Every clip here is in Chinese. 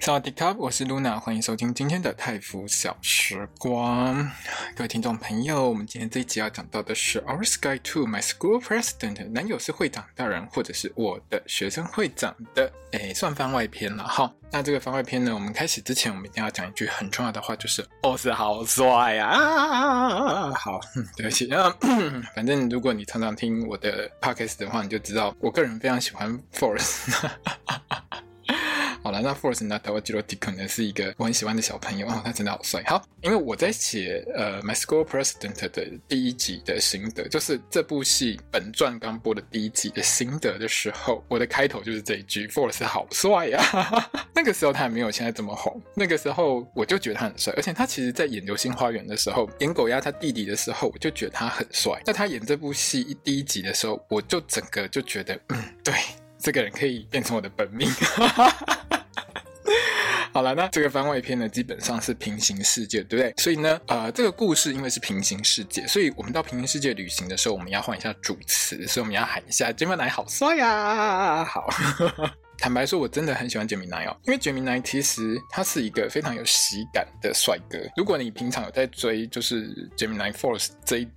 大家好，我是 Luna，欢迎收听今天的泰腐小时光。各位听众朋友，我们今天这一集要讲到的是《Our Sky to My School President》，男友是会长大人，或者是我的学生会长的，诶，算番外篇了哈。那这个番外篇呢，我们开始之前，我们一定要讲一句很重要的话，就是“哦，是好帅啊！”好，对不起啊，反正如果你常常听我的 podcast 的话，你就知道我个人非常喜欢 Force。好了，那 Force 呢？台湾吉罗迪可能是一个我很喜欢的小朋友哦，他真的好帅。好，因为我在写呃《My School President》的第一集的心得，就是这部戏本传刚播的第一集的心得的时候，我的开头就是这一句：Force 好帅呀、啊！那个时候他还没有现在这么红，那个时候我就觉得他很帅，而且他其实在演《流星花园》的时候，演狗鸭他弟弟的时候，我就觉得他很帅。在他演这部戏一第一集的时候，我就整个就觉得，嗯，对，这个人可以变成我的本命。好了，那这个番外篇呢，基本上是平行世界，对不对？所以呢，呃，这个故事因为是平行世界，所以我们到平行世界旅行的时候，我们要换一下主词，所以我们要喊一下 Gemini 好帅呀、啊！好，坦白说，我真的很喜欢 Gemini 哦，因为 Gemini 其实他是一个非常有喜感的帅哥。如果你平常有在追，就是 Gemini Force 这一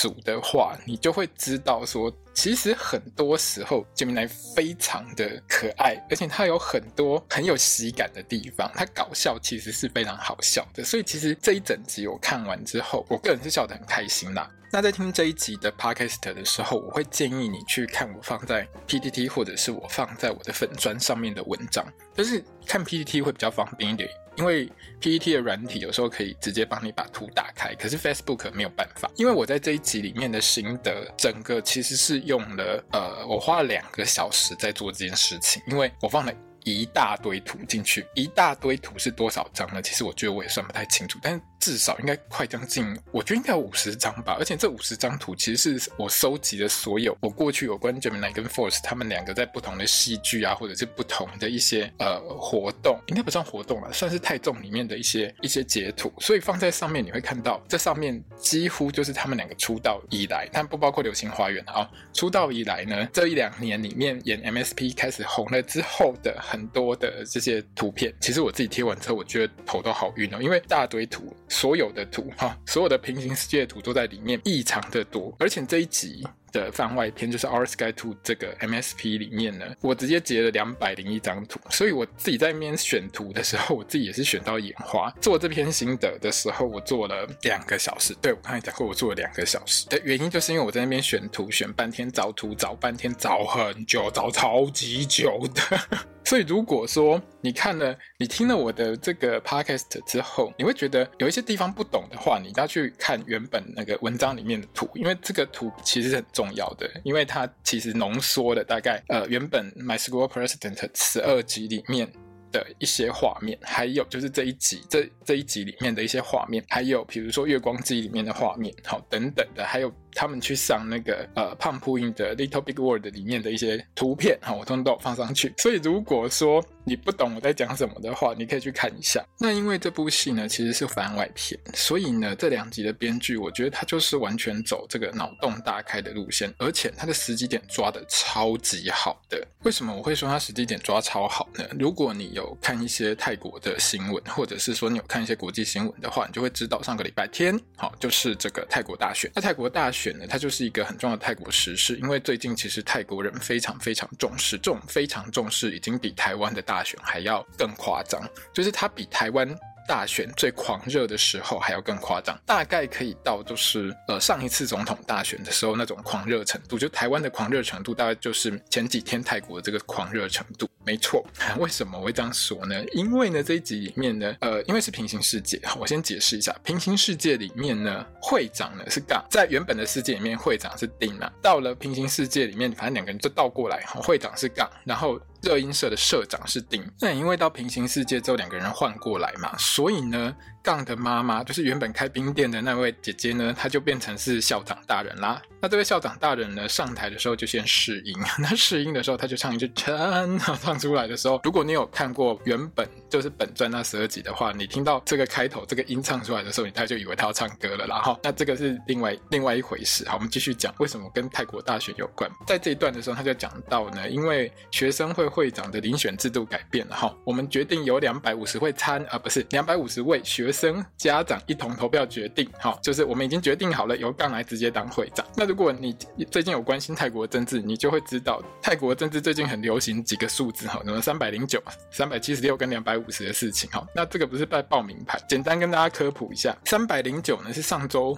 组的话，你就会知道说。其实很多时候，Gemini 非常的可爱，而且他有很多很有喜感的地方。他搞笑其实是非常好笑的，所以其实这一整集我看完之后，我个人是笑得很开心啦。那在听这一集的 Podcast 的时候，我会建议你去看我放在 PTT 或者是我放在我的粉砖上面的文章，就是看 PTT 会比较方便一点。因为 PET 的软体有时候可以直接帮你把图打开，可是 Facebook 没有办法。因为我在这一集里面的心得，整个其实是用了呃，我花了两个小时在做这件事情，因为我放了一大堆图进去，一大堆图是多少张呢？其实我觉得我也算不太清楚，但是。至少应该快将近，我觉得应该有五十张吧。而且这五十张图其实是我收集的所有我过去有关 Gemini 跟 Force 他们两个在不同的戏剧啊，或者是不同的一些呃活动，应该不算活动了，算是泰综里面的一些一些截图。所以放在上面你会看到，这上面几乎就是他们两个出道以来，但不包括《流星花园》啊。出道以来呢，这一两年里面演 MSP 开始红了之后的很多的这些图片，其实我自己贴完之后，我觉得头都好晕哦，因为大堆图。所有的图哈，所有的平行世界的图都在里面，异常的多。而且这一集的番外篇就是 R Sky Two 这个 MSP 里面呢，我直接截了两百零一张图，所以我自己在那边选图的时候，我自己也是选到眼花。做这篇心得的时候，我做了两个小时。对，我刚才讲过，我做了两个小时的原因，就是因为我在那边选图选半天，找图找半天，找很久，找超级久的。所以，如果说你看了、你听了我的这个 podcast 之后，你会觉得有一些地方不懂的话，你要去看原本那个文章里面的图，因为这个图其实很重重要的，因为它其实浓缩了大概呃原本 My School President 十二集里面的一些画面，还有就是这一集这这一集里面的一些画面，还有比如说月光机里面的画面，好等等的，还有。他们去上那个呃胖扑音的 Little Big World 里面的一些图片，哈，我通通都放上去。所以如果说你不懂我在讲什么的话，你可以去看一下。那因为这部戏呢其实是番外篇，所以呢这两集的编剧，我觉得他就是完全走这个脑洞大开的路线，而且他的时机点抓的超级好的。为什么我会说他时机点抓超好呢？如果你有看一些泰国的新闻，或者是说你有看一些国际新闻的话，你就会知道上个礼拜天，好，就是这个泰国大选。那泰国大选。选呢，它就是一个很重要的泰国时事，因为最近其实泰国人非常非常重视，这种非常重视已经比台湾的大选还要更夸张，就是它比台湾大选最狂热的时候还要更夸张，大概可以到就是呃上一次总统大选的时候那种狂热程度，就台湾的狂热程度大概就是前几天泰国的这个狂热程度。没错，为什么？我会这样说呢？因为呢，这一集里面呢，呃，因为是平行世界，我先解释一下，平行世界里面呢，会长呢是杠，在原本的世界里面，会长是丁啊，到了平行世界里面，反正两个人就倒过来，会长是杠，然后热音社的社长是丁。那因为到平行世界之后，两个人换过来嘛，所以呢。杠的妈妈就是原本开冰店的那位姐姐呢，她就变成是校长大人啦。那这位校长大人呢，上台的时候就先试音，那试音的时候他就唱一句“唱”，唱出来的时候，如果你有看过原本就是本传那十二集的话，你听到这个开头这个音唱出来的时候，你大概就以为他要唱歌了啦。哈，那这个是另外另外一回事。好，我们继续讲为什么跟泰国大选有关。在这一段的时候，他就讲到呢，因为学生会会长的遴选制度改变了哈，我们决定由两百五十位参啊，不是两百五十位学。生家长一同投票决定，好，就是我们已经决定好了，由杠来直接当会长。那如果你最近有关心泰国政治，你就会知道泰国政治最近很流行几个数字，哈，什么三百零九、三百七十六跟两百五十的事情，哈。那这个不是在报名牌，简单跟大家科普一下，三百零九呢是上周。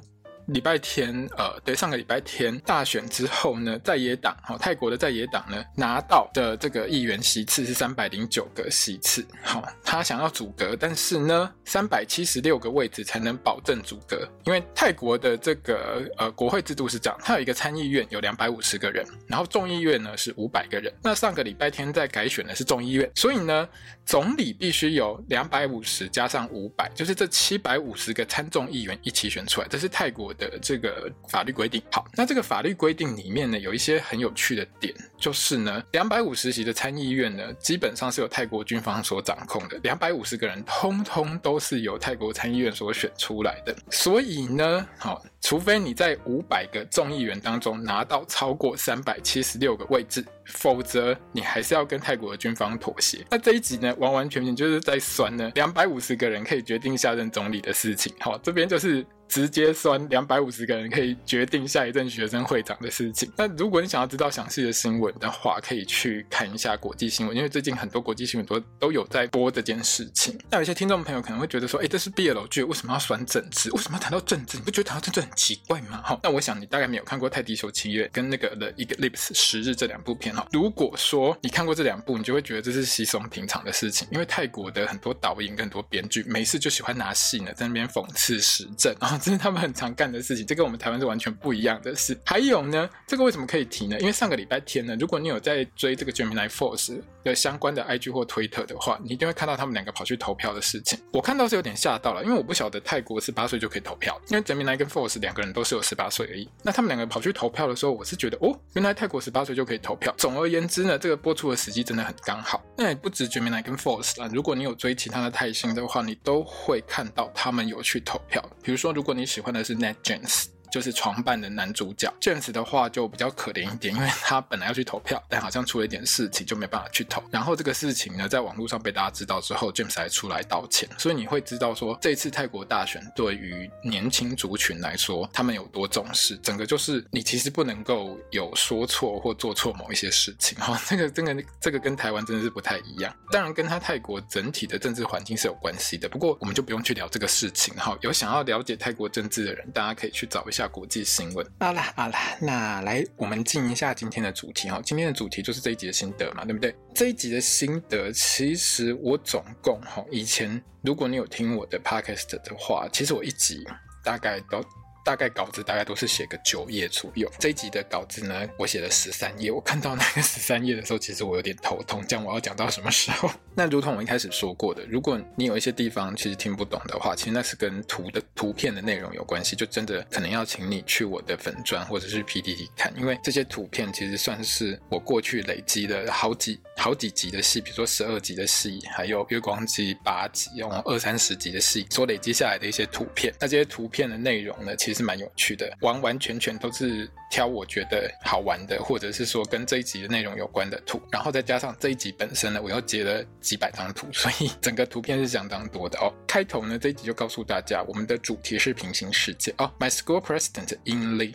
礼拜天，呃，对，上个礼拜天大选之后呢，在野党，好、哦，泰国的在野党呢拿到的这个议员席次是三百零九个席次，好、他想要阻隔，但是呢，三百七十六个位置才能保证阻隔，因为泰国的这个呃国会制度是这样，它有一个参议院有两百五十个人，然后众议院呢是五百个人，那上个礼拜天在改选的是众议院，所以呢，总理必须有两百五十加上五百，就是这七百五十个参众议员一起选出来，这是泰国的这个法律规定。好，那这个法律规定里面呢，有一些很有趣的点，就是呢，两百五十席的参议院呢，基本上是由泰国军方所掌控的，两百五十个人通通都是由泰国参议院所选出来的。所以呢，好，除非你在五百个众议员当中拿到超过三百七十六个位置，否则你还是要跟泰国的军方妥协。那这一集呢，完完全全就是在酸呢，两百五十个人可以决定下任总理的事情。好，这边就是。直接算两百五十个人可以决定下一任学生会长的事情。那如果你想要知道详细的新闻的话，可以去看一下国际新闻，因为最近很多国际新闻都都有在播这件事情。那有些听众朋友可能会觉得说，哎，这是 BL 剧，为什么要酸政治？为什么要谈到政治？你不觉得谈到政治很奇怪吗？哈，那我想你大概没有看过《泰迪熊契约》跟那个《The Eclipse》十日这两部片哈。如果说你看过这两部，你就会觉得这是稀松平常的事情，因为泰国的很多导演跟很多编剧没事就喜欢拿戏呢在那边讽刺时政然后。这是他们很常干的事情，这跟我们台湾是完全不一样的事。还有呢，这个为什么可以提呢？因为上个礼拜天呢，如果你有在追这个 Gemini Force 的相关的 IG 或推特的话，你一定会看到他们两个跑去投票的事情。我看到是有点吓到了，因为我不晓得泰国十八岁就可以投票，因为 Gemini 跟 Force 两个人都是有十八岁而已。那他们两个跑去投票的时候，我是觉得哦，原来泰国十八岁就可以投票。总而言之呢，这个播出的时机真的很刚好。那也不止 Gemini 跟 Force 啦，如果你有追其他的泰星的话，你都会看到他们有去投票。比如说，如果你喜欢的是 NetJeans。就是床伴的男主角 James 的话就比较可怜一点，因为他本来要去投票，但好像出了一点事情，就没办法去投。然后这个事情呢，在网络上被大家知道之后，James 还出来道歉。所以你会知道说，这次泰国大选对于年轻族群来说，他们有多重视。整个就是你其实不能够有说错或做错某一些事情。哈，这个这个这个跟台湾真的是不太一样。当然跟他泰国整体的政治环境是有关系的。不过我们就不用去聊这个事情。哈，有想要了解泰国政治的人，大家可以去找一下。国际新闻，好啦好啦，那来我们进一下今天的主题哈。今天的主题就是这一集的心得嘛，对不对？这一集的心得，其实我总共哈，以前如果你有听我的 podcast 的话，其实我一集大概都。大概稿子大概都是写个九页左右，这一集的稿子呢，我写了十三页。我看到那个十三页的时候，其实我有点头痛，这样我要讲到什么时候？那如同我一开始说过的，如果你有一些地方其实听不懂的话，其实那是跟图的图片的内容有关系，就真的可能要请你去我的粉专或者是 PTT 看，因为这些图片其实算是我过去累积的好几好几集的戏，比如说十二集的戏，还有月光机八集，用二三十集的戏所累积下来的一些图片。那这些图片的内容呢，其实。蛮有趣的，完完全全都是挑我觉得好玩的，或者是说跟这一集的内容有关的图，然后再加上这一集本身呢，我又截了几百张图，所以整个图片是相当多的哦。开头呢，这一集就告诉大家，我们的主题是平行世界哦。My school president in the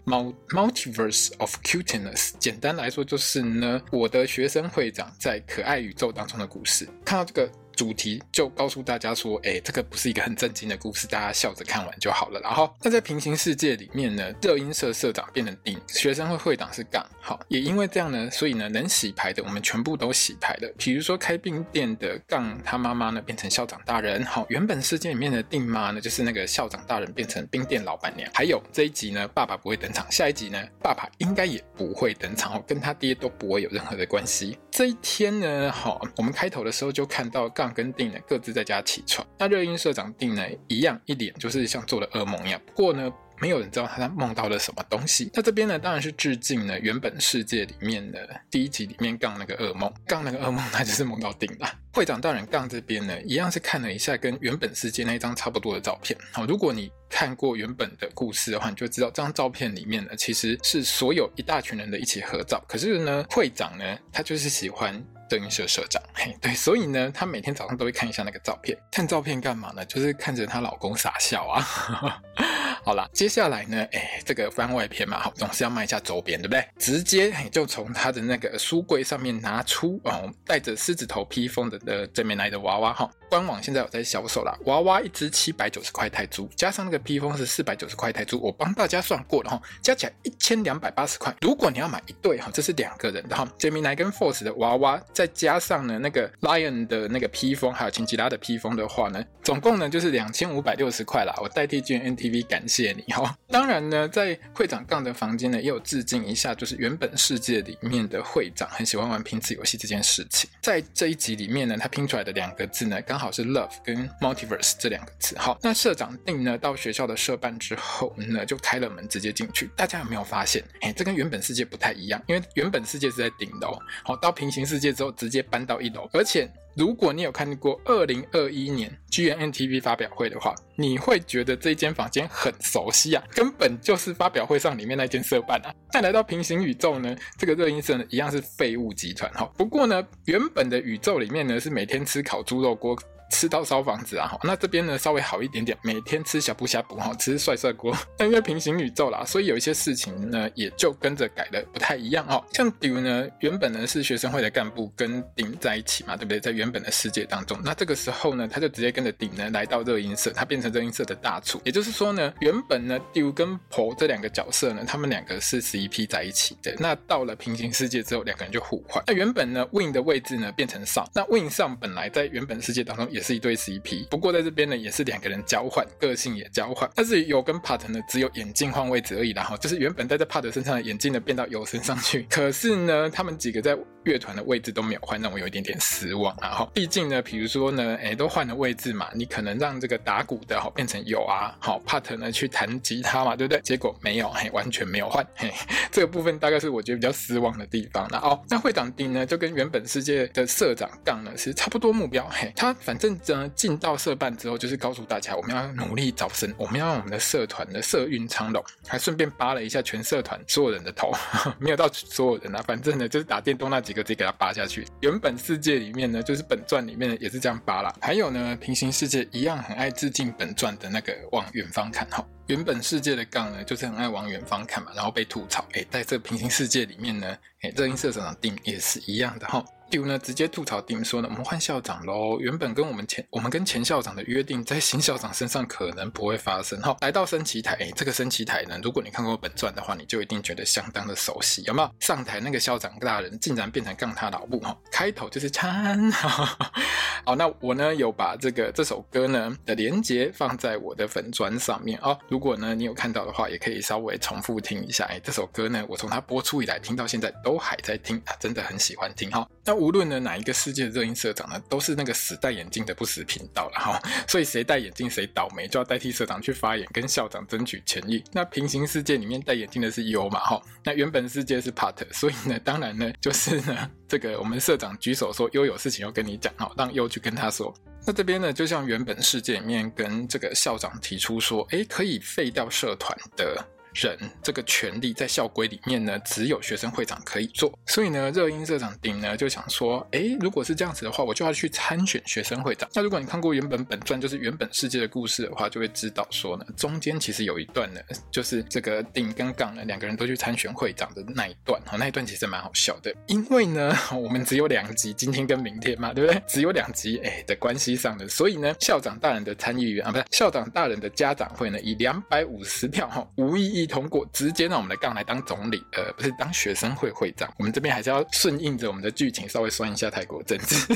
multiverse of cuteness，简单来说就是呢，我的学生会长在可爱宇宙当中的故事。看到这个。主题就告诉大家说，哎，这个不是一个很正经的故事，大家笑着看完就好了。然后，那在平行世界里面呢，热音社社长变成丁，学生会会长是杠。好，也因为这样呢，所以呢，能洗牌的我们全部都洗牌了。比如说开冰店的杠，他妈妈呢变成校长大人。好，原本世界里面的丁妈呢，就是那个校长大人变成冰店老板娘。还有这一集呢，爸爸不会登场，下一集呢，爸爸应该也不会登场，跟他爹都不会有任何的关系。这一天呢，好，我们开头的时候就看到杠跟定呢各自在家起床，那热音社长定呢一样一脸就是像做了噩梦一样，不过呢。没有人知道他在梦到了什么东西。那这边呢，当然是致敬呢原本世界里面的第一集里面杠那个噩梦，杠那个噩梦，他就是梦到定了。会长大人杠这边呢，一样是看了一下跟原本世界那一张差不多的照片。好，如果你看过原本的故事的话，你就知道这张照片里面呢，其实是所有一大群人的一起合照。可是呢，会长呢，他就是喜欢德云社社长，嘿，对，所以呢，她每天早上都会看一下那个照片。看照片干嘛呢？就是看着她老公傻笑啊。好啦，接下来呢，哎，这个番外篇嘛，好，总是要卖一下周边，对不对？直接就从她的那个书柜上面拿出哦，带着狮子头披风的的这边来的娃娃哈。官网现在有在销售啦，娃娃一只七百九十块泰铢，加上那个披风是四百九十块泰铢，我帮大家算过了哈，加起来一千两百八十块。如果你要买一对哈，这是两个人的哈，Gemini 跟 Force 的娃娃，再加上呢那个 Lion 的那个披风，还有琴吉拉的披风的话呢，总共呢就是两千五百六十块啦。我代替 GMMTV 感谢。谢你哈。当然呢，在会长杠的房间呢，也有致敬一下，就是原本世界里面的会长很喜欢玩拼字游戏这件事情。在这一集里面呢，他拼出来的两个字呢，刚刚好是 love 跟 multiverse 这两个词。好，那社长定呢，到学校的社办之后呢，就开了门直接进去。大家有没有发现？哎，这跟原本世界不太一样，因为原本世界是在顶楼，好，到平行世界之后直接搬到一楼，而且。如果你有看过二零二一年 GMMTV 发表会的话，你会觉得这间房间很熟悉啊，根本就是发表会上里面那间社办啊。但来到平行宇宙呢，这个热音社呢一样是废物集团哈。不过呢，原本的宇宙里面呢是每天吃烤猪肉锅。吃到烧房子啊！哈，那这边呢稍微好一点点，每天吃小布虾补哈，吃帅帅锅。但 因为平行宇宙啦，所以有一些事情呢也就跟着改的不太一样哦。像比如呢，原本呢是学生会的干部跟丁在一起嘛，对不对？在原本的世界当中，那这个时候呢，他就直接跟着丁呢来到热音社，他变成热音社的大厨。也就是说呢，原本呢丢跟婆这两个角色呢，他们两个是 CP 在一起的。那到了平行世界之后，两个人就互换。那原本呢 Win 的位置呢变成上，那 Win 上本来在原本世界当中。也是一对 CP，不过在这边呢，也是两个人交换，个性也交换。但是有跟 Pat 呢，只有眼镜换位置而已啦，然后就是原本戴在 Pat 身上的眼镜呢，变到有身上去。可是呢，他们几个在乐团的位置都没有换，让我有一点点失望啊。哈，毕竟呢，比如说呢，哎，都换了位置嘛，你可能让这个打鼓的哈变成有啊，好 Pat 呢去弹吉他嘛，对不对？结果没有，嘿，完全没有换，嘿，这个部分大概是我觉得比较失望的地方。那哦，那会长丁呢，就跟原本世界的社长杠呢是差不多目标，嘿，他反正。呢，进到社办之后，就是告诉大家，我们要努力招生，我们要让我们的社团的社运昌隆，还顺便扒了一下全社团所有人的头，没有到所有人啊，反正呢，就是打电动那几就直接给它扒下去。原本世界里面呢，就是本传里面也是这样扒啦。还有呢，平行世界一样很爱致敬本传的那个往远方看哈。原本世界的杠呢，就是很爱往远方看嘛，然后被吐槽。哎，在这平行世界里面呢，哎，这音社长的定也是一样的哈。丢呢，直接吐槽丁说呢，我们换校长喽。原本跟我们前我们跟前校长的约定，在新校长身上可能不会发生。哈，来到升旗台，这个升旗台呢，如果你看过本传的话，你就一定觉得相当的熟悉，有没有？上台那个校长大人竟然变成杠他老母哈，开头就是唱。好，那我呢有把这个这首歌呢的连接放在我的粉专上面哦。如果呢你有看到的话，也可以稍微重复听一下。哎，这首歌呢，我从它播出以来听到现在都还在听啊，真的很喜欢听哈。那无论呢哪一个世界的热音社长呢，都是那个死戴眼镜的不死频道了哈，所以谁戴眼镜谁倒霉，就要代替社长去发言，跟校长争取权益。那平行世界里面戴眼镜的是 U 嘛哈，那原本世界是 Pat，所以呢，当然呢，就是呢，这个我们社长举手说 U 有事情要跟你讲哈，让 U 去跟他说。那这边呢，就像原本世界里面跟这个校长提出说，诶，可以废掉社团的。人这个权利在校规里面呢，只有学生会长可以做。所以呢，热音社长丁呢就想说，诶，如果是这样子的话，我就要去参选学生会长。那如果你看过原本本传，就是原本世界的故事的话，就会知道说呢，中间其实有一段呢，就是这个丁跟杠呢两个人都去参选会长的那一段。哈，那一段其实蛮好笑的，因为呢，我们只有两集，今天跟明天嘛，对不对？只有两集，诶的关系上的，所以呢，校长大人的参议员啊，不是校长大人的家长会呢，以两百五十票哈无异议。通过直接让我们的杠来当总理，呃，不是当学生会会长。我们这边还是要顺应着我们的剧情，稍微算一下泰国政治。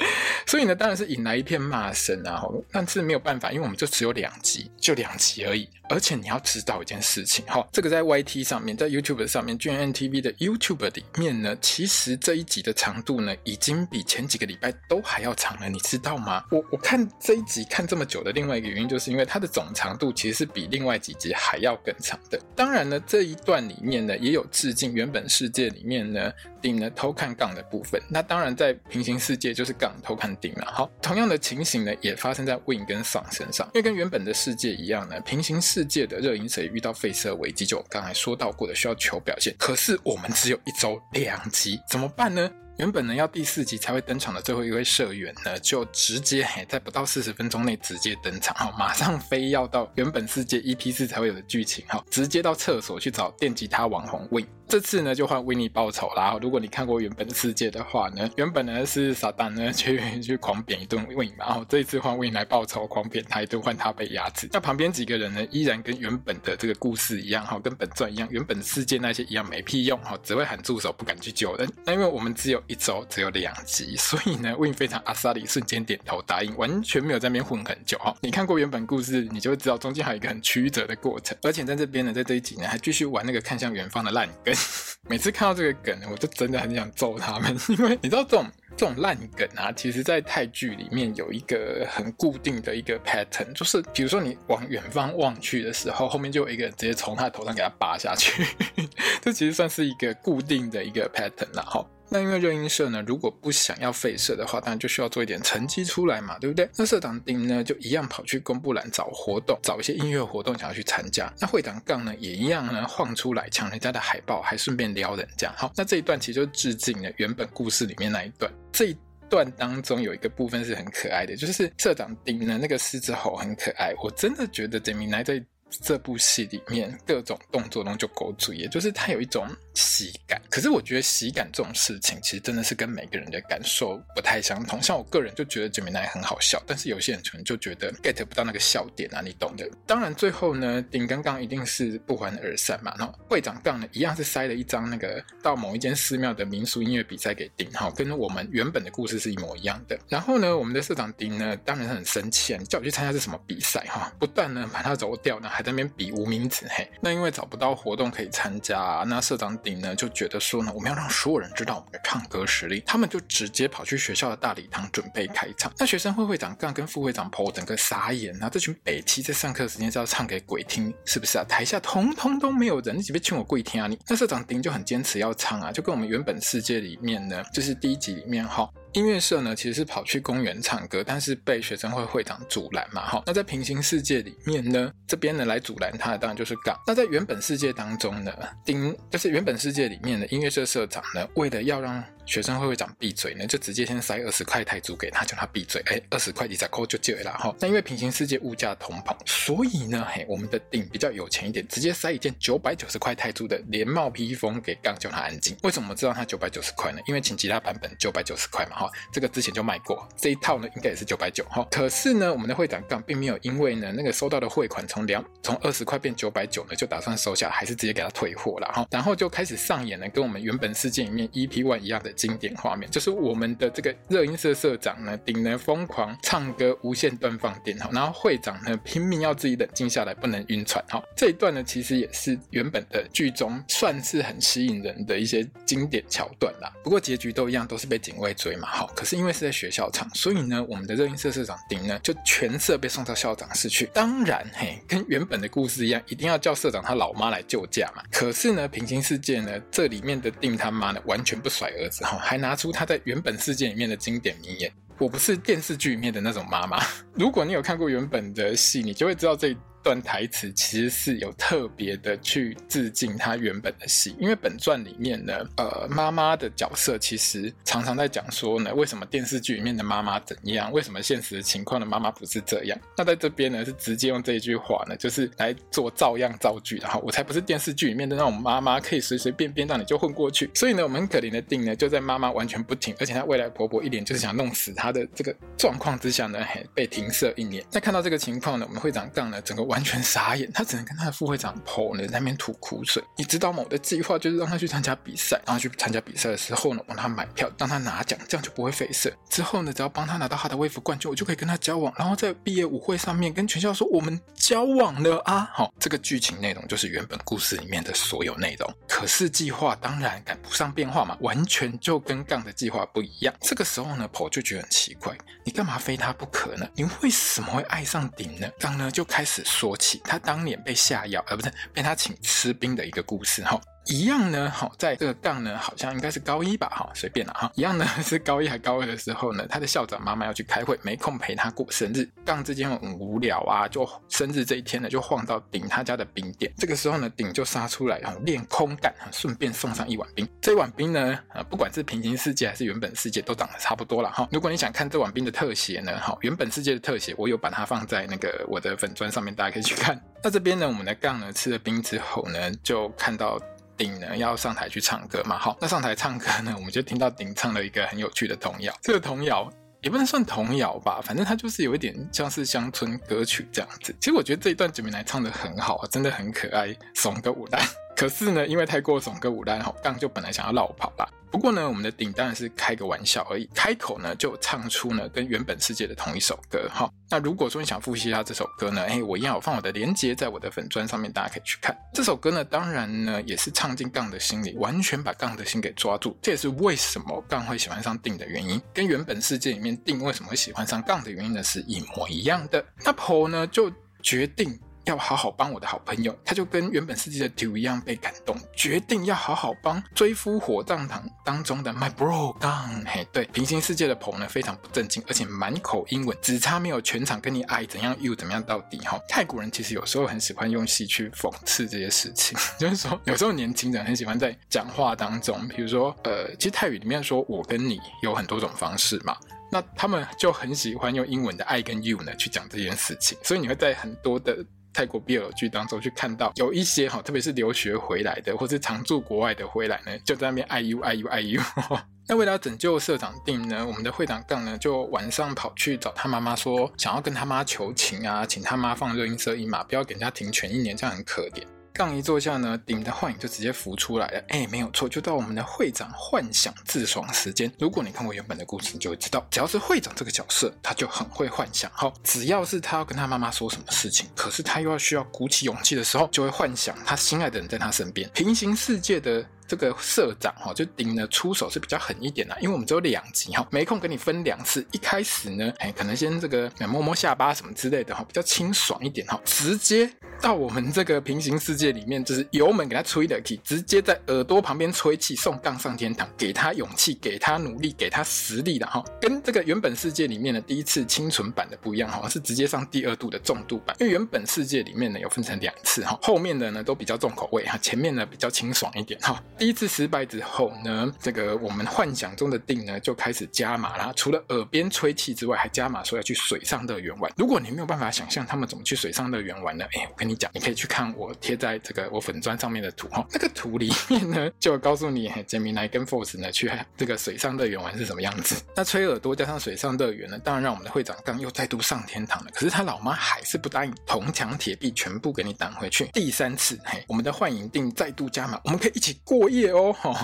所以呢，当然是引来一片骂声啊！但是没有办法，因为我们就只有两集，就两集而已。而且你要知道一件事情，哈，这个在 YT 上面，在 YouTube 上面，GMMTV 的 YouTube 里面呢，其实这一集的长度呢，已经比前几个礼拜都还要长了，你知道吗？我我看这一集看这么久的另外一个原因，就是因为它的总长度其实是比另外几集还要更长的。当然呢，这一段里面呢，也有致敬原本世界里面呢，顶呢偷看杠的部分。那当然在平行世界就是杠偷看顶了。好，同样的情形呢，也发生在 Win 跟 Sun 身上，因为跟原本的世界一样呢，平行世界的热音社遇到废社危机，就刚才说到过的需要求表现。可是我们只有一周两集，怎么办呢？原本呢要第四集才会登场的最后一位社员呢，就直接嘿在不到四十分钟内直接登场，哈，马上飞要到原本世界 EP 四才会有的剧情，哈，直接到厕所去找电吉他网红 Win。这次呢就换维尼报仇啦！如果你看过原本的世界的话呢，原本呢是撒旦呢去去狂扁一顿维尼，然后这一次换维尼来报仇，狂扁他一顿，换他被压制。那旁边几个人呢，依然跟原本的这个故事一样哈，跟本传一样，原本世界那些一样没屁用哈，只会喊助手，不敢去救人。那因为我们只有一周，只有两集，所以呢，，Win 非常阿萨里，瞬间点头答应，完全没有在那边混很久哈。你看过原本故事，你就会知道中间还有一个很曲折的过程，而且在这边呢，在这一集呢，还继续玩那个看向远方的烂梗。每次看到这个梗，我就真的很想揍他们，因为你知道这种这种烂梗啊，其实在泰剧里面有一个很固定的一个 pattern，就是比如说你往远方望去的时候，后面就有一个人直接从他头上给他拔下去，这其实算是一个固定的一个 pattern 了，哈。那因为热音社呢，如果不想要废社的话，当然就需要做一点成绩出来嘛，对不对？那社长丁呢，就一样跑去公布栏找活动，找一些音乐活动想要去参加。那会长杠呢，也一样呢，晃出来抢人家的海报，还顺便撩人家。好，那这一段其实就致敬了原本故事里面那一段。这一段当中有一个部分是很可爱的，就是社长丁呢那个狮子吼很可爱，我真的觉得这名来在这部戏里面各种动作中就勾住，也就是他有一种。喜感，可是我觉得喜感这种事情，其实真的是跟每个人的感受不太相同。像我个人就觉得 Gemini 很好笑，但是有些人可能就觉得 get 不到那个笑点啊，你懂的。当然最后呢，顶跟杠一定是不欢而散嘛。然后会长杠呢，一样是塞了一张那个到某一间寺庙的民俗音乐比赛给顶，哈，跟我们原本的故事是一模一样的。然后呢，我们的社长顶呢，当然很生气啊，叫我去参加是什么比赛哈？不但呢把他揉掉呢，还在那边比无名指嘿。那因为找不到活动可以参加，那社长顶呢就觉得说呢，我们要让所有人知道我们的唱歌实力，他们就直接跑去学校的大礼堂准备开唱。那学生会会长杠跟副会长 po 整个傻眼啊！这群北七在上课时间是要唱给鬼听，是不是啊？台下通通都没有人，你准备劝我跪听啊你？那社长丁就很坚持要唱啊，就跟我们原本世界里面呢，就是第一集里面哈。音乐社呢，其实是跑去公园唱歌，但是被学生会会长阻拦嘛，哈。那在平行世界里面呢，这边呢来阻拦他的当然就是杠。那在原本世界当中呢，丁就是原本世界里面的音乐社社长呢，为了要让学生会会长闭嘴呢，就直接先塞二十块泰铢给他，叫他闭嘴。哎，二十块你再扣就对了哈。那因为平行世界物价同膨，所以呢，嘿，我们的丁比较有钱一点，直接塞一件九百九十块泰铢的连帽披风给杠，叫他安静。为什么知道他九百九十块呢？因为请吉他版本九百九十块嘛哈。这个之前就卖过，这一套呢应该也是九百九哈。可是呢，我们的会长杠并没有因为呢那个收到的汇款从两从二十块变九百九呢，就打算收下，还是直接给他退货了哈。然后就开始上演了跟我们原本世界里面 EP One 一样的经典画面，就是我们的这个热音社社长呢，顶呢疯狂唱歌，无限断放电哈，然后会长呢拼命要自己冷静下来，不能晕船哈。这一段呢，其实也是原本的剧中算是很吸引人的一些经典桥段啦。不过结局都一样，都是被警卫追嘛。好，可是因为是在学校唱，所以呢，我们的热音社社长顶呢就全社被送到校长室去。当然嘿，跟原本的故事一样，一定要叫社长他老妈来救驾嘛。可是呢，平行世界呢，这里面的顶他妈呢完全不甩儿子还拿出他。在原本世界里面的经典名言，我不是电视剧里面的那种妈妈。如果你有看过原本的戏，你就会知道这。段台词其实是有特别的去致敬他原本的戏，因为本传里面呢，呃，妈妈的角色其实常常在讲说呢，为什么电视剧里面的妈妈怎样，为什么现实的情况的妈妈不是这样？那在这边呢，是直接用这一句话呢，就是来做照样造句的哈。我才不是电视剧里面的那种妈妈，可以随随便便让你就混过去。所以呢，我们很可怜的定呢，就在妈妈完全不听，而且她未来婆婆一脸就是想弄死她的这个状况之下呢，被停射一年。在看到这个情况呢，我们会长杠呢，整个。完全傻眼，他只能跟他的副会长 Paul 呢在那边吐苦水。你知道吗？我的计划就是让他去参加比赛，然后去参加比赛的时候呢，帮他买票，让他拿奖，这样就不会费事。之后呢，只要帮他拿到他的微服冠军，我就可以跟他交往，然后在毕业舞会上面跟全校说我们交往了啊！好，这个剧情内容就是原本故事里面的所有内容。可是计划当然赶不上变化嘛，完全就跟杠的计划不一样。这个时候呢，Paul 就觉得很奇怪，你干嘛非他不可呢？你为什么会爱上顶呢？杠呢就开始说起他当年被下药，而不是被他请吃冰的一个故事哈。一样呢，好，在这个杠呢，好像应该是高一吧，哈，随便了哈。一样呢，是高一还高二的时候呢，他的校长妈妈要去开会，没空陪他过生日。杠之间很无聊啊，就生日这一天呢，就晃到顶他家的冰店。这个时候呢，顶就杀出来，然后，练空干，顺便送上一碗冰。这碗冰呢，呃，不管是平行世界还是原本世界，都长得差不多了，哈。如果你想看这碗冰的特写呢，哈，原本世界的特写，我有把它放在那个我的粉砖上面，大家可以去看。那这边呢，我们的杠呢，吃了冰之后呢，就看到。顶呢要上台去唱歌嘛，好，那上台唱歌呢，我们就听到顶唱了一个很有趣的童谣。这个童谣也不能算童谣吧，反正它就是有一点像是乡村歌曲这样子。其实我觉得这一段姐妹来唱的很好，真的很可爱，怂个舞蛋。可是呢，因为太过怂个舞蛋，好，刚就本来想要绕跑啦。不过呢，我们的顶当然是开个玩笑而已，开口呢就唱出呢跟原本世界的同一首歌哈。那如果说你想复习一下这首歌呢，哎，我一样有放我的连接在我的粉专上面，大家可以去看这首歌呢。当然呢也是唱进杠的心里，完全把杠的心给抓住。这也是为什么杠会喜欢上定的原因，跟原本世界里面定为什么会喜欢上杠的原因呢是一模一样的。那 Po 呢就决定。要好好帮我的好朋友，他就跟原本世界的 Do 一样被感动，决定要好好帮追夫火葬场当中的 My Bro 杠。嘿，对，平行世界的朋友呢非常不正经，而且满口英文，只差没有全场跟你爱怎样又怎么样到底哈。泰国人其实有时候很喜欢用戏去讽刺这些事情，就是说有时候年轻人很喜欢在讲话当中，比如说呃，其实泰语里面说我跟你有很多种方式嘛。那他们就很喜欢用英文的 I 跟 you 呢去讲这件事情，所以你会在很多的泰国 BL 剧当中去看到有一些哈，特别是留学回来的或是常驻国外的回来呢，就在那边哎呦哎呦哎呦。那为了拯救社长定呢，我们的会长杠呢就晚上跑去找他妈妈说，想要跟他妈求情啊，请他妈放热音社一马，不要给人家停权一年，这样很可怜。杠一坐下呢，顶的幻影就直接浮出来了。哎，没有错，就到我们的会长幻想自爽时间。如果你看过原本的故事，你就会知道，只要是会长这个角色，他就很会幻想。好，只要是他要跟他妈妈说什么事情，可是他又要需要鼓起勇气的时候，就会幻想他心爱的人在他身边。平行世界的。这个社长哈，就顶呢出手是比较狠一点的，因为我们只有两集哈，没空给你分两次。一开始呢，哎，可能先这个摸摸下巴什么之类的哈，比较清爽一点哈，直接到我们这个平行世界里面，就是油门给他吹的气，直接在耳朵旁边吹气，送杠上天堂，给他勇气，给他努力，给他实力的哈。跟这个原本世界里面的第一次清纯版的不一样哈，是直接上第二度的重度版。因为原本世界里面呢有分成两次哈，后面的呢都比较重口味哈，前面呢比较清爽一点哈。第一次失败之后呢，这个我们幻想中的定呢就开始加码啦。除了耳边吹气之外，还加码说要去水上乐园玩。如果你没有办法想象他们怎么去水上乐园玩呢？哎，我跟你讲，你可以去看我贴在这个我粉砖上面的图哈。那个图里面呢，就告诉你，Gemini 跟 Force 呢去这个水上乐园玩是什么样子。那吹耳朵加上水上乐园呢，当然让我们的会长刚又再度上天堂了。可是他老妈还是不答应，铜墙铁壁全部给你挡回去。第三次，嘿，我们的幻影定再度加码，我们可以一起过夜哦。哦，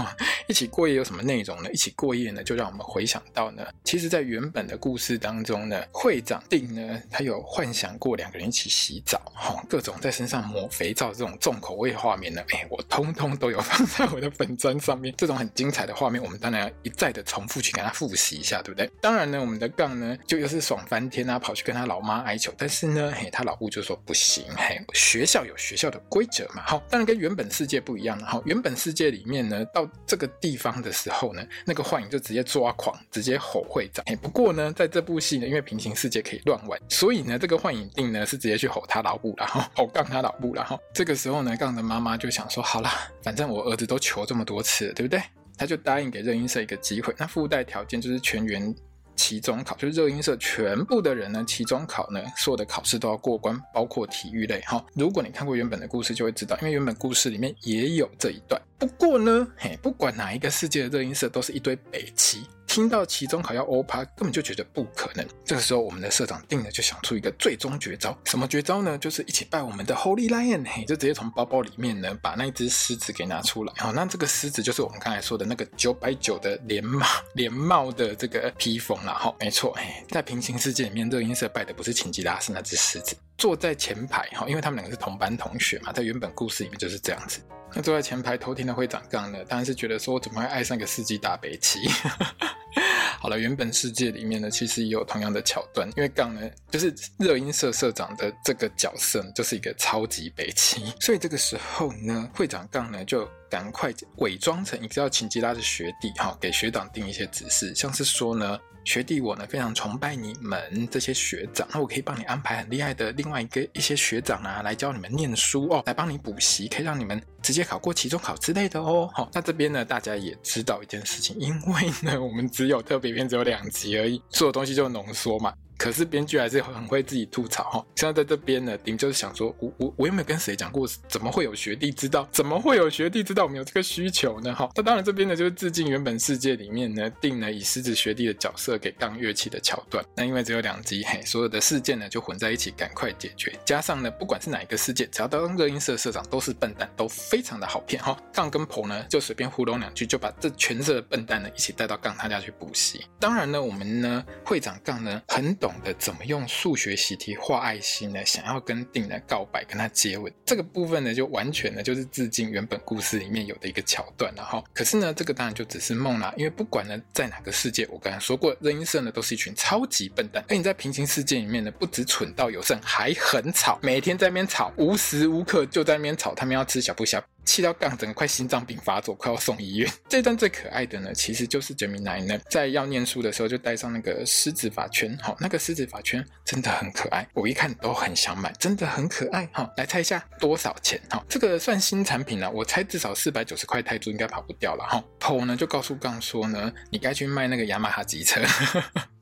一起过夜有什么内容呢？一起过夜呢，就让我们回想到呢，其实，在原本的故事当中呢，会长定呢，他有幻想过两个人一起洗澡，哈，各种在身上抹肥皂这种重口味画面呢，哎，我通通都有放在我的粉砖上面。这种很精彩的画面，我们当然要一再的重复去给他复习一下，对不对？当然呢，我们的杠呢，就又是爽翻天啊，跑去跟他老妈哀求，但是呢，嘿，他老姑就说不行，嘿，学校有学校的规则嘛，好，当然跟原本世界不一样了，哈，原本世界里面呢。到这个地方的时候呢，那个幻影就直接抓狂，直接吼会长。不过呢，在这部戏呢，因为平行世界可以乱玩，所以呢，这个幻影定呢是直接去吼他老母然后，吼杠他老母然后。这个时候呢，杠的妈妈就想说，好啦，反正我儿子都求这么多次了，对不对？他就答应给任音社一个机会，那附带条件就是全员。期中考就是热音社全部的人呢，期中考呢，所有的考试都要过关，包括体育类哈。如果你看过原本的故事，就会知道，因为原本故事里面也有这一段。不过呢，嘿，不管哪一个世界的热音社，都是一堆北齐。听到期中考要欧趴，根本就觉得不可能。这个时候，我们的社长定了就想出一个最终绝招，什么绝招呢？就是一起拜我们的 Holy Lion，嘿，就直接从包包里面呢把那只狮子给拿出来。好，那这个狮子就是我们刚才说的那个九百九的连帽连帽的这个披风了。哈，没错，嘿，在平行世界里面，热音社拜的不是秦吉拉，是那只狮子。坐在前排，哈，因为他们两个是同班同学嘛，在原本故事里面就是这样子。那坐在前排偷听的会长杠呢，当然是觉得说，我怎么会爱上一个世纪大北七？好了，原本世界里面呢，其实也有同样的桥段，因为杠呢，就是热音社社长的这个角色，就是一个超级北七，所以这个时候呢，会长杠呢就赶快伪装成一个叫秦吉拉的学弟，哈，给学长定一些指示，像是说呢。学弟我呢非常崇拜你们这些学长，那我可以帮你安排很厉害的另外一个一些学长啊，来教你们念书哦，来帮你补习，可以让你们直接考过期中考之类的哦。好，那这边呢大家也知道一件事情，因为呢我们只有特别篇只有两集而已，所有东西就浓缩嘛。可是编剧还是很会自己吐槽哈，现在在这边呢，顶就是想说，我我我有没有跟谁讲过，怎么会有学弟知道？怎么会有学弟知道我们有这个需求呢？哈，那当然这边呢就是致敬原本世界里面呢定了以狮子学弟的角色给杠乐器的桥段。那因为只有两集，嘿，所有的事件呢就混在一起，赶快解决。加上呢，不管是哪一个世界，只要当热音社社长都是笨蛋，都非常的好骗哈。杠跟婆呢就随便糊弄两句，就把这全社的笨蛋呢一起带到杠他家去补习。当然呢，我们呢会长杠呢很懂。懂得怎么用数学习题画爱心呢？想要跟定呢告白，跟他接吻，这个部分呢，就完全呢就是致敬原本故事里面有的一个桥段了哈。可是呢，这个当然就只是梦啦，因为不管呢在哪个世界，我刚才说过，任音社呢都是一群超级笨蛋。而你在平行世界里面呢，不止蠢到有剩，还很吵，每天在那边吵，无时无刻就在那边吵，他们要吃小布小。气到杠，整个快心脏病发作，快要送医院。这段最可爱的呢，其实就是 Gemini 呢，在要念书的时候就带上那个狮子发圈，好，那个狮子发圈真的很可爱，我一看都很想买，真的很可爱，哈，来猜一下多少钱？哈，这个算新产品了，我猜至少四百九十块泰铢应该跑不掉了，哈。Po 呢就告诉杠说呢，你该去卖那个雅马哈机车。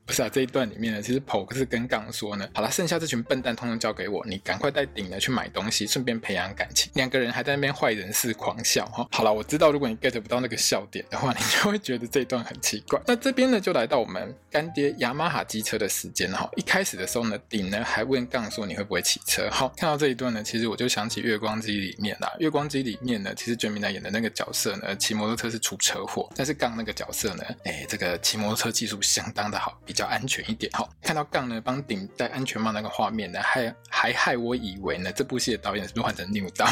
不是啊，这一段里面呢，其实 Po 是跟杠说呢，好了，剩下这群笨蛋通通交给我，你赶快带顶呢去买东西，顺便培养感情。两个人还在那边坏人似狂笑哈。好了，我知道如果你 get 不到那个笑点的话，你就会觉得这一段很奇怪。那这边呢，就来到我们干爹雅马哈机车的时间哈。一开始的时候呢，顶呢还问杠说你会不会骑车？好，看到这一段呢，其实我就想起月光机里面啦。月光机里面呢，其实 Gemini 演的那个角色呢，骑摩托车是出车祸，但是杠那个角色呢，哎，这个骑摩托车技术相当的好。比较安全一点，好，看到杠呢帮顶戴安全帽那个画面呢，还还害我以为呢这部戏的导演是不是换成 New 导？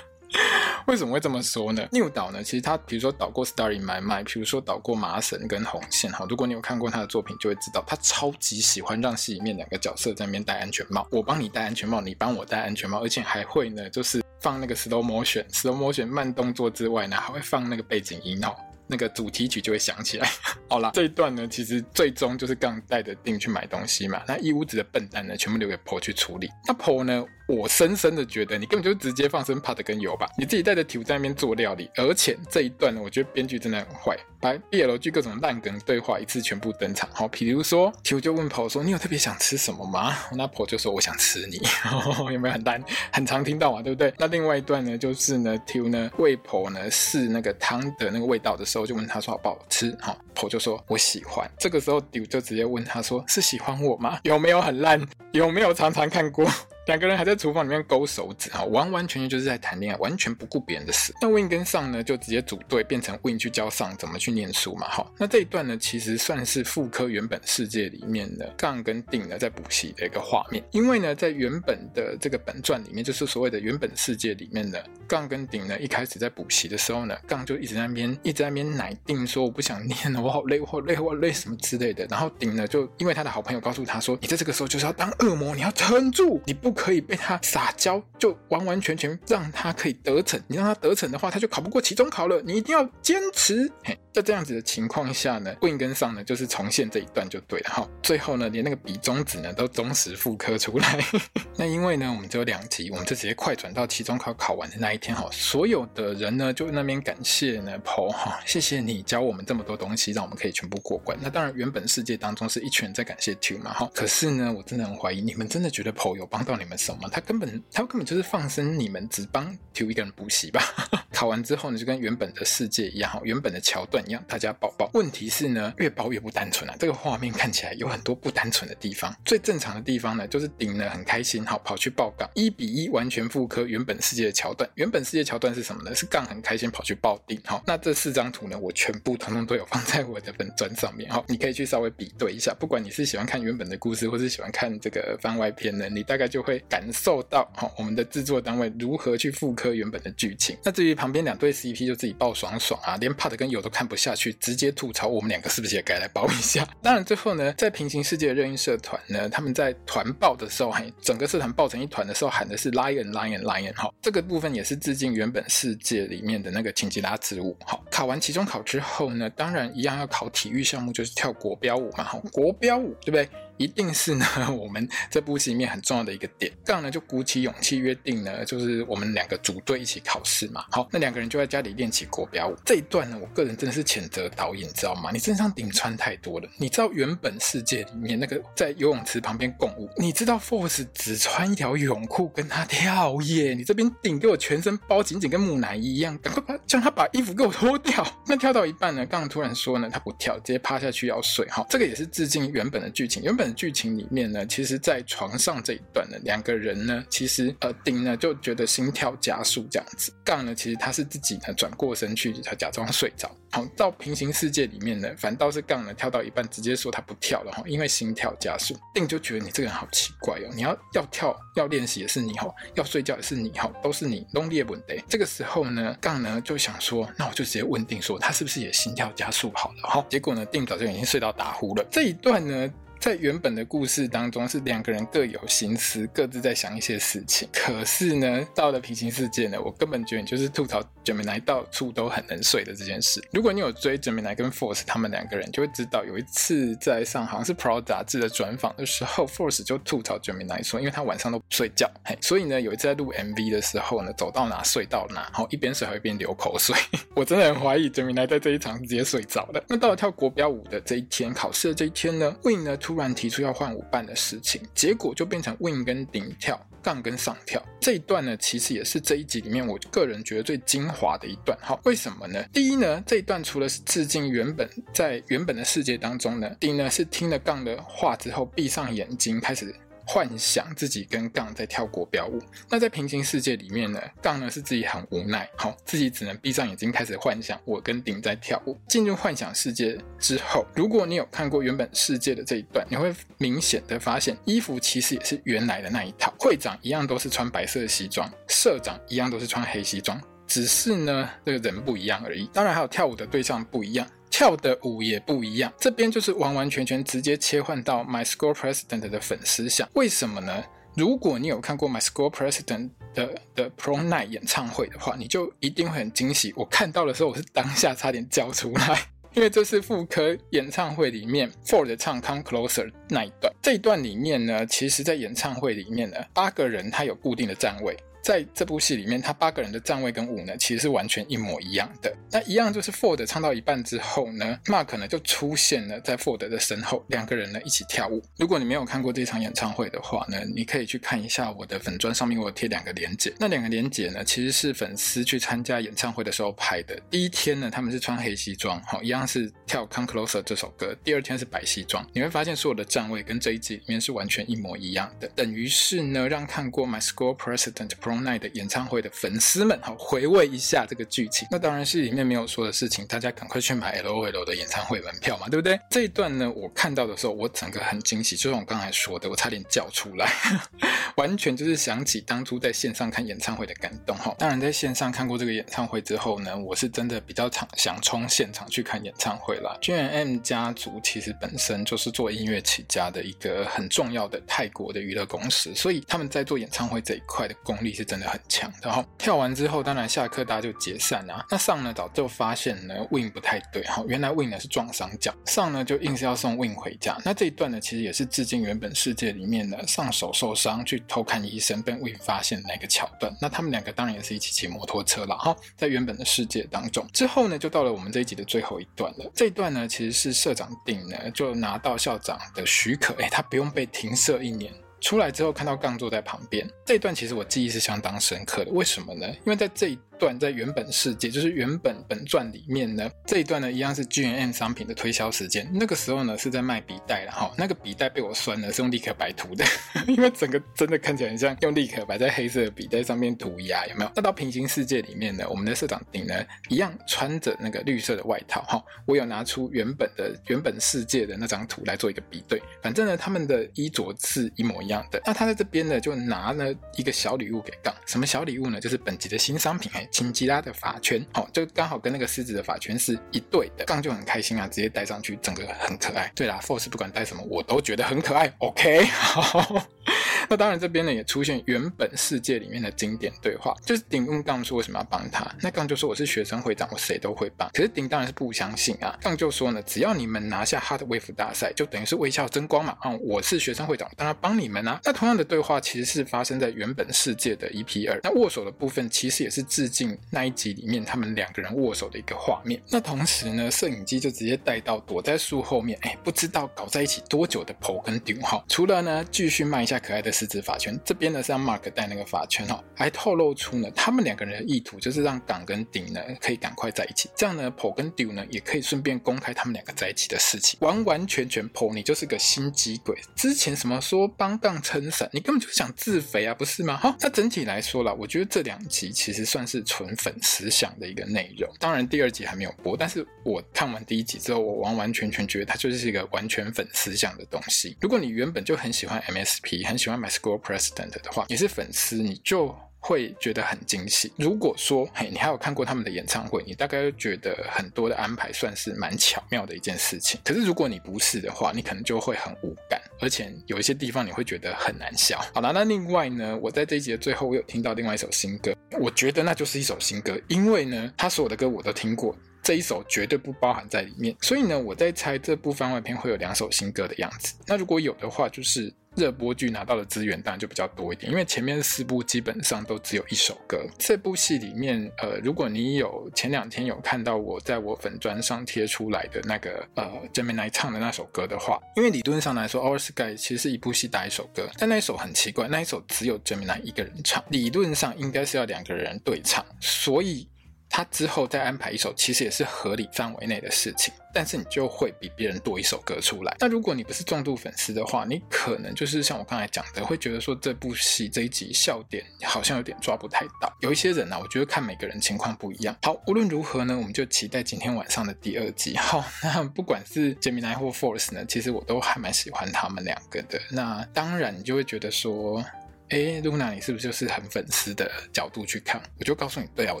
为什么会这么说呢？New 导呢，其实他比如说导过《Starry My Mind》，比如说导过《麻绳》跟《红线》哈。如果你有看过他的作品，就会知道他超级喜欢让戏里面两个角色在那边戴安全帽，我帮你戴安全帽，你帮我戴安全帽，而且还会呢，就是放那个 slow motion，slow motion 慢动作之外呢，还会放那个背景音哦。那个主题曲就会响起来。好啦，这一段呢，其实最终就是刚带着定去买东西嘛。那一屋子的笨蛋呢，全部留给婆去处理。那婆呢？我深深的觉得，你根本就直接放生 Pat 跟油吧，你自己带着 Tiu 在那边做料理，而且这一段呢，我觉得编剧真的很坏，把 BL 剧各种烂梗对话一次全部登场。好，比如说 Tiu 就问 Po 说：“你有特别想吃什么吗？”那婆就说：“我想吃你。”有没有很烂？很常听到嘛，对不对？那另外一段呢，就是呢 Tiu 呢喂婆呢试那个汤的那个味道的时候，就问他说好不好吃？好婆就说：“我喜欢。”这个时候 Tiu 就直接问他说：“是喜欢我吗？有没有很烂？有没有常常看过？”两个人还在厨房里面勾手指啊，完完全全就是在谈恋爱，完全不顾别人的事。那 Win 跟上呢，就直接组队变成 Win 去教上怎么去念书嘛。好，那这一段呢，其实算是妇科原本世界里面的杠跟定呢在补习的一个画面。因为呢，在原本的这个本传里面，就是所谓的原本世界里面的杠跟顶呢，一开始在补习的时候呢，杠就一直在那边一直在那边奶定说我不想念了，我好累，我好累，我好累什么之类的。然后顶呢，就因为他的好朋友告诉他说，你在这个时候就是要当恶魔，你要撑住，你不可以被他撒娇，就完完全全让他可以得逞。你让他得逞的话，他就考不过期中考了。你一定要坚持。嘿，在这样子的情况下呢，Win 跟上呢就是重现这一段就对了哈。最后呢，连那个比中指呢都忠实复刻出来。那因为呢，我们只有两集，我们就直接快转到期中考考完的那一天哈。所有的人呢就那边感谢呢 Paul 哈，谢谢你教我们这么多东西，让我们可以全部过关。那当然，原本世界当中是一群人在感谢 Tiu 嘛哈。可是呢，我真的很怀疑，你们真的觉得 Paul 有帮到你们什么？他根本。他根本就是放生你们，只帮 Tiu 一个人补习吧。考完之后呢，就跟原本的世界一样，哈，原本的桥段样，大家抱抱。问题是呢，越抱越不单纯啊，这个画面看起来有很多不单纯的地方。最正常的地方呢，就是顶呢很开心，好跑去抱杠，一比一完全复刻原本世界的桥段。原本世界桥段是什么呢？是杠很开心跑去抱顶。好，那这四张图呢，我全部统统都有放在我的本专上面。好，你可以去稍微比对一下。不管你是喜欢看原本的故事，或是喜欢看这个番外篇呢，你大概就会感受到，好，我们的制作单位如何去复刻原本的剧情。那至于旁边两对 CP，就自己抱爽爽啊，连 Part 跟友都看不下去，直接吐槽我们两个是不是也该来抱一下？当然最后呢，在平行世界任意社团呢，他们在团报的时候，还，整个社团抱成一团的时候喊的是 Lion Lion Lion，好，这个部分也是致敬原本世界里面的那个情吉拉之舞。好，考完期中考之后呢，当然一样要考体育项目，就是跳国标舞嘛，好，国标舞对不对？一定是呢，我们这部戏里面很重要的一个点。杠呢就鼓起勇气约定呢，就是我们两个组队一起考试嘛。好，那两个人就在家里练起国标舞。这一段呢，我个人真的是谴责导演，你知道吗？你身上顶穿太多了。你知道原本世界里面那个在游泳池旁边共舞，你知道 Force 只穿一条泳裤跟他跳耶？你这边顶给我全身包紧紧，跟木乃伊一样，赶快把叫他把衣服给我脱掉。那跳到一半呢，杠突然说呢，他不跳，直接趴下去要睡。好，这个也是致敬原本的剧情，原本。剧情里面呢，其实，在床上这一段呢，两个人呢，其实呃，丁呢就觉得心跳加速这样子，杠呢，其实他是自己呢转过身去，他假装睡着。好，到平行世界里面呢，反倒是杠呢跳到一半，直接说他不跳了哈，因为心跳加速。顶就觉得你这个人好奇怪哦，你要要跳要练习也是你哈，要睡觉也是你哈，都是你弄裂本的。这个时候呢，杠呢就想说，那我就直接问顶说，他是不是也心跳加速好了哈？结果呢，顶早就已经睡到打呼了。这一段呢。在原本的故事当中，是两个人各有心思，各自在想一些事情。可是呢，到了平行世界呢，我根本觉得你就是吐槽 Gemini 到处都很能睡的这件事。如果你有追 Gemini 跟 Force 他们两个人，就会知道有一次在上好像是 Pro 杂志的专访的时候，Force 就吐槽 Gemini 说，因为他晚上都不睡觉，嘿，所以呢，有一次在录 MV 的时候呢，走到哪睡到哪，然后一边睡还一边流口水。我真的很怀疑 Gemini 在这一场直接睡着了。那到了跳国标舞的这一天，考试的这一天呢，Win 呢？突然提出要换舞伴的事情，结果就变成 Win 跟顶跳，杠跟上跳。这一段呢，其实也是这一集里面我个人觉得最精华的一段。好，为什么呢？第一呢，这一段除了是致敬原本在原本的世界当中呢，顶呢是听了杠的话之后，闭上眼睛开始。幻想自己跟杠在跳国标舞，那在平行世界里面呢，杠呢是自己很无奈，好，自己只能闭上眼睛开始幻想我跟顶在跳舞。进入幻想世界之后，如果你有看过原本世界的这一段，你会明显的发现，衣服其实也是原来的那一套，会长一样都是穿白色西装，社长一样都是穿黑西装，只是呢这个人不一样而已。当然还有跳舞的对象不一样。跳的舞也不一样，这边就是完完全全直接切换到 My School President 的粉丝像，为什么呢？如果你有看过 My School President 的的 Pro Night 演唱会的话，你就一定会很惊喜。我看到的时候，我是当下差点叫出来，因为这是副科演唱会里面 Ford 唱 Come Closer 那一段。这一段里面呢，其实在演唱会里面呢，八个人他有固定的站位。在这部戏里面，他八个人的站位跟舞呢，其实是完全一模一样的。那一样就是 Ford 唱到一半之后呢，Mark 呢就出现了在 Ford 的身后，两个人呢一起跳舞。如果你没有看过这场演唱会的话呢，你可以去看一下我的粉砖上面我贴两个连结。那两个连结呢，其实是粉丝去参加演唱会的时候拍的。第一天呢，他们是穿黑西装，好，一样是跳 Come Closer 这首歌。第二天是白西装，你会发现所有的站位跟这一集里面是完全一模一样的。等于是呢，让看过 My School President Prom Night 的演唱会的粉丝们，好，回味一下这个剧情。那当然是里面没有说的事情，大家赶快去买 LOL 的演唱会门票嘛，对不对？这一段呢，我看到的时候，我整个很惊喜，就像我刚才说的，我差点叫出来，完全就是想起当初在线上看演唱会的感动哈。当然，在线上看过这个演唱会之后呢，我是真的比较想想冲现场去看演唱会啦。GMM 家族其实本身就是做音乐起家的一个很重要的泰国的娱乐公司，所以他们在做演唱会这一块的功力是真的很。强，然后跳完之后，当然下课大家就解散啊。那上呢早就发现呢，Win 不太对哈，原来 Win 呢是撞伤脚，上呢就硬是要送 Win 回家。那这一段呢，其实也是致敬原本世界里面的上手受伤去偷看医生被 Win 发现的那个桥段。那他们两个当然也是一起骑摩托车了哈，在原本的世界当中。之后呢，就到了我们这一集的最后一段了。这一段呢，其实是社长定呢就拿到校长的许可，哎，他不用被停射一年。出来之后看到杠坐在旁边，这一段其实我记忆是相当深刻的。为什么呢？因为在这一段在原本世界，就是原本本传里面呢，这一段呢一样是 G&M 商品的推销时间。那个时候呢是在卖笔袋了哈，那个笔袋被我酸了，是用立可白涂的，因为整个真的看起来很像用立可白在黑色的笔袋上面涂鸦，有没有？那到平行世界里面呢，我们的社长顶呢一样穿着那个绿色的外套哈，我有拿出原本的原本世界的那张图来做一个比对，反正呢他们的衣着是一模一样的。那他在这边呢就拿了一个小礼物给杠，什么小礼物呢？就是本集的新商品哎，琴吉拉的发圈，好，就刚好跟那个狮子的发圈是一对的，杠就很开心啊，直接戴上去，整个很可爱。对啦，Force 不管戴什么，我都觉得很可爱。OK，好。那当然，这边呢也出现原本世界里面的经典对话，就是顶问杠说为什么要帮他，那杠就说我是学生会长，我谁都会帮。可是顶当然是不相信啊，杠就说呢，只要你们拿下 Hot Wave 大赛，就等于是微笑争光嘛。啊、我是学生会长，当然帮你们啊。那同样的对话其实是发生在原本世界的 EP 二，那握手的部分其实也是致敬那一集里面他们两个人握手的一个画面。那同时呢，摄影机就直接带到躲在树后面，哎，不知道搞在一起多久的 Po 跟顶哈。除了呢，继续卖一下可爱的狮子法圈，这边呢是让 Mark 戴那个法圈哈，还透露出呢他们两个人的意图就是让港跟顶呢可以赶快在一起，这样呢，Paul 跟 Dew 呢也可以顺便公开他们两个在一起的事情。完完全全，Paul 你就是个心机鬼，之前什么说帮杠撑伞，你根本就想自肥啊，不是吗？哈，那整体来说啦，我觉得这两集其实算是纯粉丝向的一个内容。当然第二集还没有播，但是我看完第一集之后，我完完全全觉得它就是一个完全粉丝向的东西。如果你原本就很喜欢 MSP，很喜欢 My School President 的话，你是粉丝，你就会觉得很惊喜。如果说，嘿，你还有看过他们的演唱会，你大概就觉得很多的安排算是蛮巧妙的一件事情。可是如果你不是的话，你可能就会很无感，而且有一些地方你会觉得很难笑。好了，那另外呢，我在这一集的最后，我有听到另外一首新歌，我觉得那就是一首新歌，因为呢，他所有的歌我都听过。这一首绝对不包含在里面，所以呢，我在猜这部番外篇会有两首新歌的样子。那如果有的话，就是热播剧拿到的资源当然就比较多一点，因为前面四部基本上都只有一首歌。这部戏里面，呃，如果你有前两天有看到我在我粉专上贴出来的那个呃 Gemini 唱的那首歌的话，因为理论上来说，Our Sky 其实是一部戏打一首歌，但那一首很奇怪，那一首只有 Gemini 一个人唱，理论上应该是要两个人对唱，所以。他之后再安排一首，其实也是合理范围内的事情，但是你就会比别人多一首歌出来。那如果你不是重度粉丝的话，你可能就是像我刚才讲的，会觉得说这部戏这一集笑点好像有点抓不太到。有一些人呢、啊，我觉得看每个人情况不一样。好，无论如何呢，我们就期待今天晚上的第二集。好，那不管是 Gemini 或 Force 呢，其实我都还蛮喜欢他们两个的。那当然，你就会觉得说。哎露娜你是不是就是很粉丝的角度去看？我就告诉你，对啊，我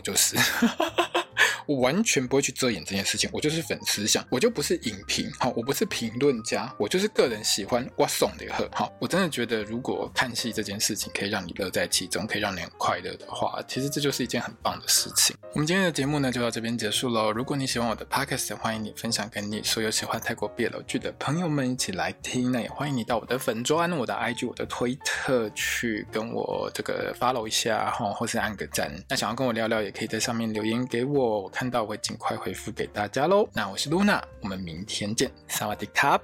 就是。我完全不会去遮掩这件事情，我就是粉丝向，我就不是影评，好，我不是评论家，我就是个人喜欢我送的贺，好，我真的觉得如果看戏这件事情可以让你乐在其中，可以让你很快乐的话，其实这就是一件很棒的事情。我们今天的节目呢就到这边结束喽。如果你喜欢我的 podcast，欢迎你分享给你所有喜欢泰国 BL 剧的朋友们一起来听。那也欢迎你到我的粉专、我的 IG、我的推特去跟我这个 follow 一下哈，或是按个赞。那想要跟我聊聊，也可以在上面留言给我。看到会尽快回复给大家喽。那我是露娜，我们明天见，萨瓦迪卡。